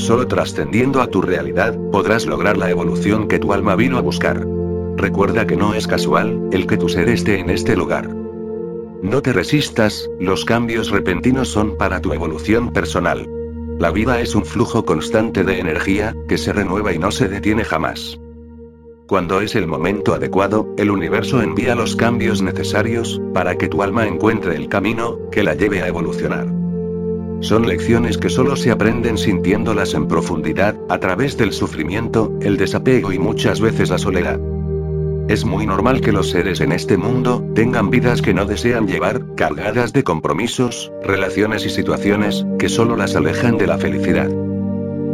Solo trascendiendo a tu realidad, podrás lograr la evolución que tu alma vino a buscar. Recuerda que no es casual, el que tu ser esté en este lugar. No te resistas, los cambios repentinos son para tu evolución personal. La vida es un flujo constante de energía, que se renueva y no se detiene jamás. Cuando es el momento adecuado, el universo envía los cambios necesarios, para que tu alma encuentre el camino, que la lleve a evolucionar. Son lecciones que solo se aprenden sintiéndolas en profundidad, a través del sufrimiento, el desapego y muchas veces la soledad. Es muy normal que los seres en este mundo, tengan vidas que no desean llevar, cargadas de compromisos, relaciones y situaciones, que solo las alejan de la felicidad.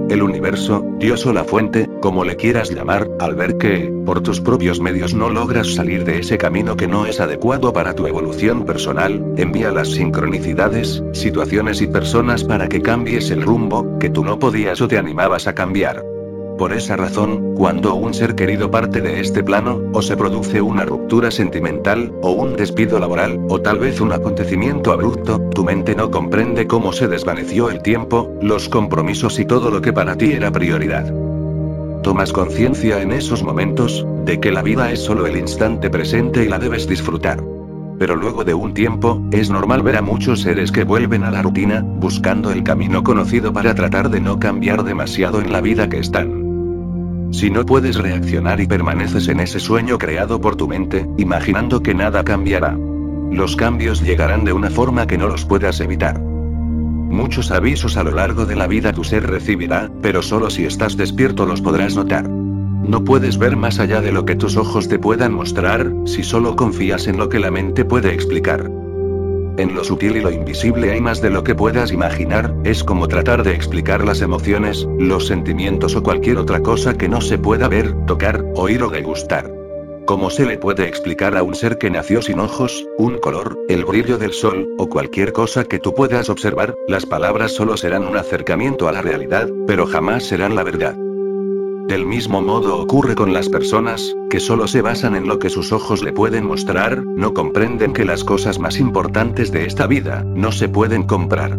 El universo, Dios o la fuente, como le quieras llamar, al ver que, por tus propios medios no logras salir de ese camino que no es adecuado para tu evolución personal, envía las sincronicidades, situaciones y personas para que cambies el rumbo, que tú no podías o te animabas a cambiar. Por esa razón, cuando un ser querido parte de este plano, o se produce una ruptura sentimental, o un despido laboral, o tal vez un acontecimiento abrupto, tu mente no comprende cómo se desvaneció el tiempo, los compromisos y todo lo que para ti era prioridad. Tomas conciencia en esos momentos, de que la vida es solo el instante presente y la debes disfrutar. Pero luego de un tiempo, es normal ver a muchos seres que vuelven a la rutina, buscando el camino conocido para tratar de no cambiar demasiado en la vida que están. Si no puedes reaccionar y permaneces en ese sueño creado por tu mente, imaginando que nada cambiará. Los cambios llegarán de una forma que no los puedas evitar. Muchos avisos a lo largo de la vida tu ser recibirá, pero solo si estás despierto los podrás notar. No puedes ver más allá de lo que tus ojos te puedan mostrar, si solo confías en lo que la mente puede explicar. En lo sutil y lo invisible hay más de lo que puedas imaginar, es como tratar de explicar las emociones, los sentimientos o cualquier otra cosa que no se pueda ver, tocar, oír o degustar. ¿Cómo se le puede explicar a un ser que nació sin ojos, un color, el brillo del sol, o cualquier cosa que tú puedas observar? Las palabras solo serán un acercamiento a la realidad, pero jamás serán la verdad. Del mismo modo ocurre con las personas, que solo se basan en lo que sus ojos le pueden mostrar, no comprenden que las cosas más importantes de esta vida, no se pueden comprar.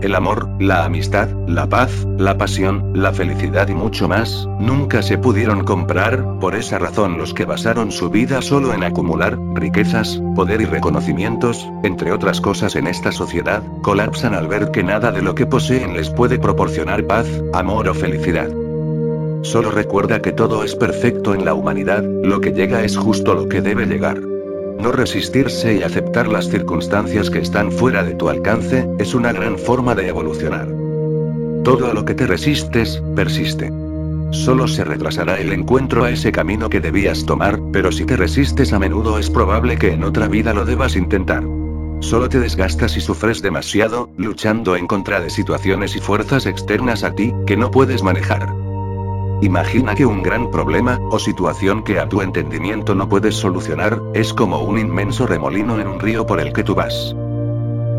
El amor, la amistad, la paz, la pasión, la felicidad y mucho más, nunca se pudieron comprar, por esa razón los que basaron su vida solo en acumular, riquezas, poder y reconocimientos, entre otras cosas en esta sociedad, colapsan al ver que nada de lo que poseen les puede proporcionar paz, amor o felicidad. Solo recuerda que todo es perfecto en la humanidad, lo que llega es justo lo que debe llegar. No resistirse y aceptar las circunstancias que están fuera de tu alcance, es una gran forma de evolucionar. Todo a lo que te resistes, persiste. Solo se retrasará el encuentro a ese camino que debías tomar, pero si te resistes a menudo es probable que en otra vida lo debas intentar. Solo te desgastas y sufres demasiado, luchando en contra de situaciones y fuerzas externas a ti, que no puedes manejar. Imagina que un gran problema, o situación que a tu entendimiento no puedes solucionar, es como un inmenso remolino en un río por el que tú vas.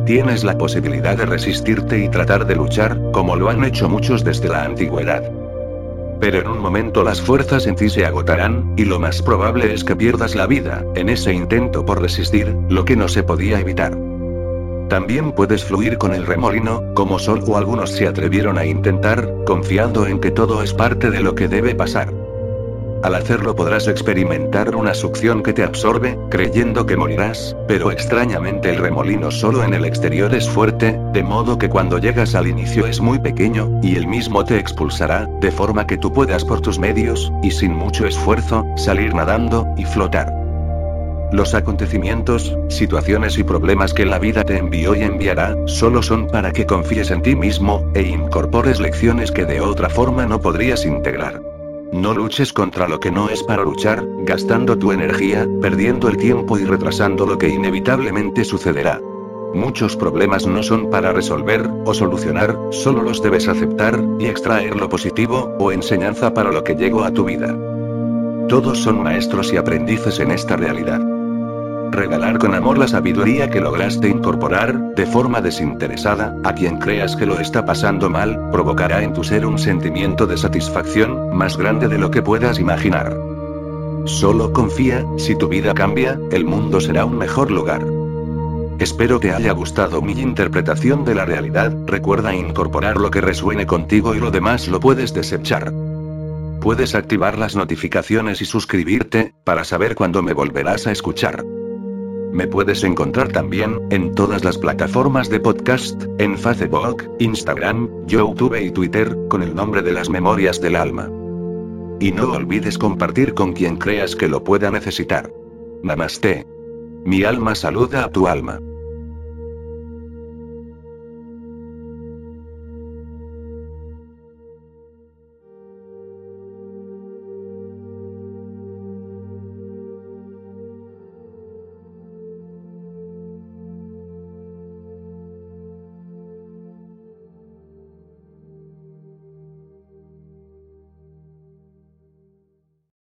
Tienes la posibilidad de resistirte y tratar de luchar, como lo han hecho muchos desde la antigüedad. Pero en un momento las fuerzas en ti se agotarán, y lo más probable es que pierdas la vida, en ese intento por resistir, lo que no se podía evitar. También puedes fluir con el remolino, como solo algunos se atrevieron a intentar, confiando en que todo es parte de lo que debe pasar. Al hacerlo podrás experimentar una succión que te absorbe, creyendo que morirás, pero extrañamente el remolino solo en el exterior es fuerte, de modo que cuando llegas al inicio es muy pequeño, y el mismo te expulsará, de forma que tú puedas por tus medios, y sin mucho esfuerzo, salir nadando, y flotar. Los acontecimientos, situaciones y problemas que la vida te envió y enviará, solo son para que confíes en ti mismo, e incorpores lecciones que de otra forma no podrías integrar. No luches contra lo que no es para luchar, gastando tu energía, perdiendo el tiempo y retrasando lo que inevitablemente sucederá. Muchos problemas no son para resolver, o solucionar, solo los debes aceptar, y extraer lo positivo, o enseñanza para lo que llegó a tu vida. Todos son maestros y aprendices en esta realidad. Regalar con amor la sabiduría que lograste incorporar, de forma desinteresada, a quien creas que lo está pasando mal, provocará en tu ser un sentimiento de satisfacción, más grande de lo que puedas imaginar. Solo confía, si tu vida cambia, el mundo será un mejor lugar. Espero te haya gustado mi interpretación de la realidad, recuerda incorporar lo que resuene contigo y lo demás lo puedes desechar. Puedes activar las notificaciones y suscribirte, para saber cuándo me volverás a escuchar. Me puedes encontrar también, en todas las plataformas de podcast, en Facebook, Instagram, YouTube y Twitter, con el nombre de las Memorias del Alma. Y no olvides compartir con quien creas que lo pueda necesitar. Namaste. Mi alma saluda a tu alma.